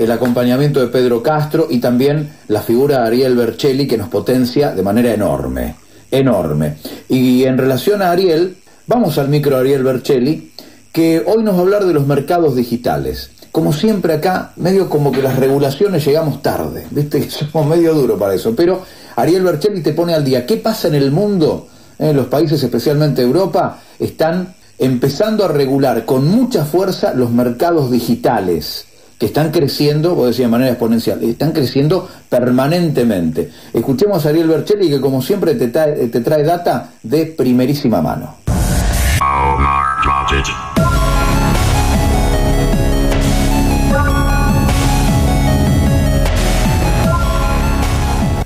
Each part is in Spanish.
el acompañamiento de Pedro Castro y también la figura de Ariel Bercelli que nos potencia de manera enorme, enorme. Y en relación a Ariel, vamos al micro Ariel Bercelli, que hoy nos va a hablar de los mercados digitales. Como siempre acá, medio como que las regulaciones llegamos tarde, ¿viste? Somos medio duro para eso, pero Ariel Bercelli te pone al día. ¿Qué pasa en el mundo? En los países, especialmente Europa, están empezando a regular con mucha fuerza los mercados digitales que están creciendo, vos decís de manera exponencial, están creciendo permanentemente. Escuchemos a Ariel Bercelli que como siempre te trae data de primerísima mano.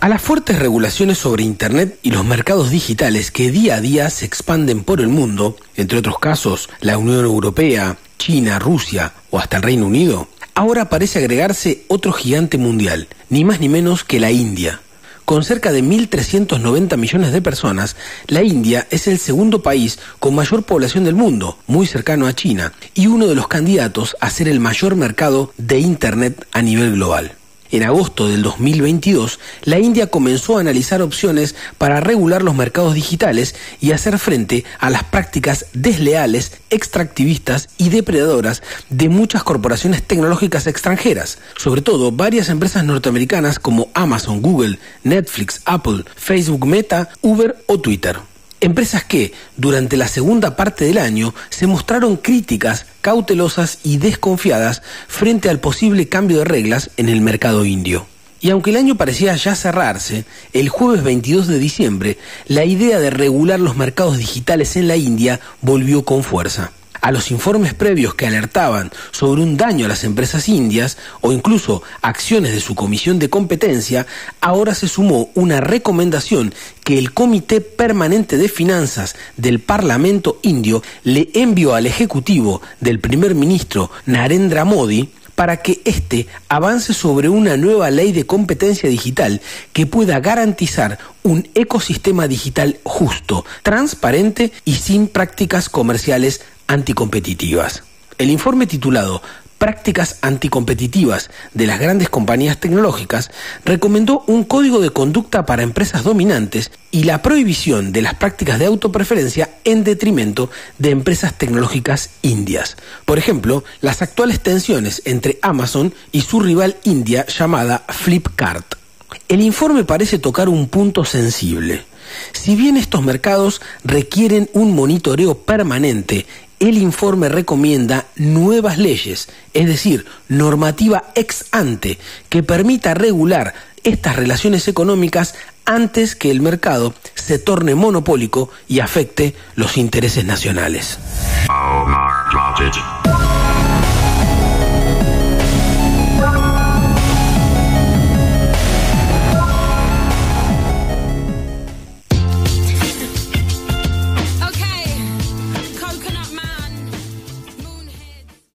A las fuertes regulaciones sobre Internet y los mercados digitales que día a día se expanden por el mundo, entre otros casos la Unión Europea, China, Rusia o hasta el Reino Unido, ahora parece agregarse otro gigante mundial, ni más ni menos que la India. Con cerca de 1.390 millones de personas, la India es el segundo país con mayor población del mundo, muy cercano a China, y uno de los candidatos a ser el mayor mercado de Internet a nivel global. En agosto del 2022, la India comenzó a analizar opciones para regular los mercados digitales y hacer frente a las prácticas desleales, extractivistas y depredadoras de muchas corporaciones tecnológicas extranjeras, sobre todo varias empresas norteamericanas como Amazon, Google, Netflix, Apple, Facebook Meta, Uber o Twitter. Empresas que, durante la segunda parte del año, se mostraron críticas, cautelosas y desconfiadas frente al posible cambio de reglas en el mercado indio. Y aunque el año parecía ya cerrarse, el jueves 22 de diciembre, la idea de regular los mercados digitales en la India volvió con fuerza a los informes previos que alertaban sobre un daño a las empresas indias o incluso acciones de su comisión de competencia, ahora se sumó una recomendación que el Comité Permanente de Finanzas del Parlamento indio le envió al Ejecutivo del primer ministro Narendra Modi para que éste avance sobre una nueva ley de competencia digital que pueda garantizar un ecosistema digital justo, transparente y sin prácticas comerciales anticompetitivas. El informe titulado Prácticas anticompetitivas de las grandes compañías tecnológicas recomendó un código de conducta para empresas dominantes y la prohibición de las prácticas de autopreferencia en detrimento de empresas tecnológicas indias. Por ejemplo, las actuales tensiones entre Amazon y su rival india llamada Flipkart. El informe parece tocar un punto sensible. Si bien estos mercados requieren un monitoreo permanente el informe recomienda nuevas leyes, es decir, normativa ex ante, que permita regular estas relaciones económicas antes que el mercado se torne monopólico y afecte los intereses nacionales.